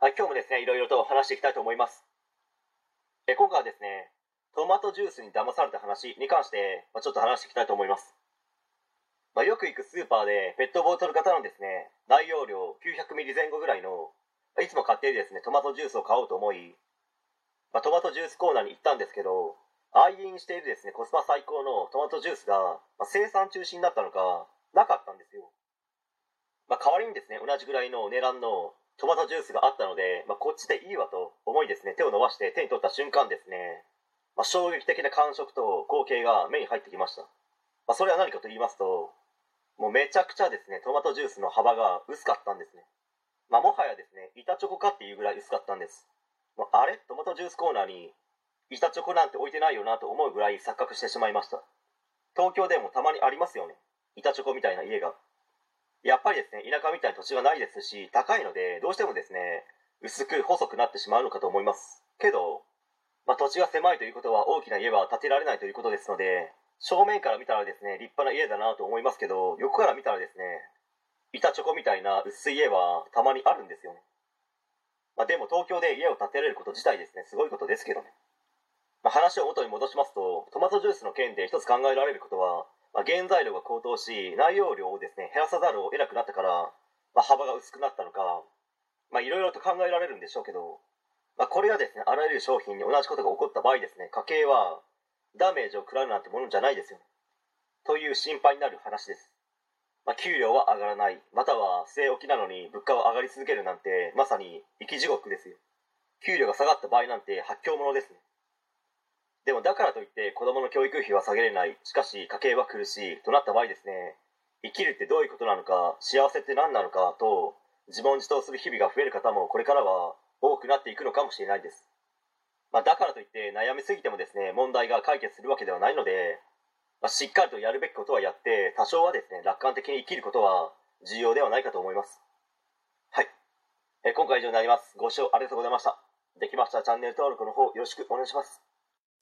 はい、今日もですね、いろいろと話していきたいと思います。え今回はですね、トマトジュースに騙された話に関して、まあ、ちょっと話していきたいと思います。まあ、よく行くスーパーでペットボトル型のですね、内容量900ミリ前後ぐらいの、いつも買っているですね、トマトジュースを買おうと思い、まあ、トマトジュースコーナーに行ったんですけど、愛飲しているですね、コスパ最高のトマトジュースが、ま、生産中止になったのか、なかったんですよ。ま、代わりにですね、同じぐらいの値段のトマトジュースがあったので、まあ、こっちでいいわと思いですね、手を伸ばして手に取った瞬間ですね、まあ、衝撃的な感触と光景が目に入ってきました。まあ、それは何かと言いますと、もうめちゃくちゃですね、トマトジュースの幅が薄かったんですね。まあ、もはやですね、板チョコかっていうぐらい薄かったんです。もうあれ？トマトジュースコーナーに板チョコなんて置いてないよなと思うぐらい錯覚してしまいました。東京でもたまにありますよね。板チョコみたいな家が。やっぱりですね、田舎みたいに土地がないですし、高いので、どうしてもですね、薄く細くなってしまうのかと思います。けど、まあ、土地が狭いということは大きな家は建てられないということですので、正面から見たらですね、立派な家だなと思いますけど、横から見たらですね、板チョコみたいな薄い家はたまにあるんですよね。まあ、でも東京で家を建てられること自体ですね、すごいことですけどね。まあ、話を元に戻しますと、トマトジュースの件で一つ考えられることは、まあ、原材料が高騰し、内容量をですね、減らさざるを得なくなったから、まあ、幅が薄くなったのか、いろいろと考えられるんでしょうけど、まあ、これがですね、あらゆる商品に同じことが起こった場合ですね、家計はダメージを食らうなんてものじゃないですよね。という心配になる話です。まあ、給料は上がらない、または据え置きなのに物価は上がり続けるなんて、まさに生き地獄ですよ。給料が下がった場合なんて発狂者ですね。でもだからといって子供の教育費は下げれない、しかし家計は苦しいとなった場合ですね、生きるってどういうことなのか、幸せって何なのかと自問自答する日々が増える方もこれからは多くなっていくのかもしれないです。まあ、だからといって悩みすぎてもですね、問題が解決するわけではないので、まあ、しっかりとやるべきことはやって、多少はですね、楽観的に生きることは重要ではないかと思います。はい。え今回以上になります。ご視聴ありがとうございました。できましたらチャンネル登録の方よろしくお願いします。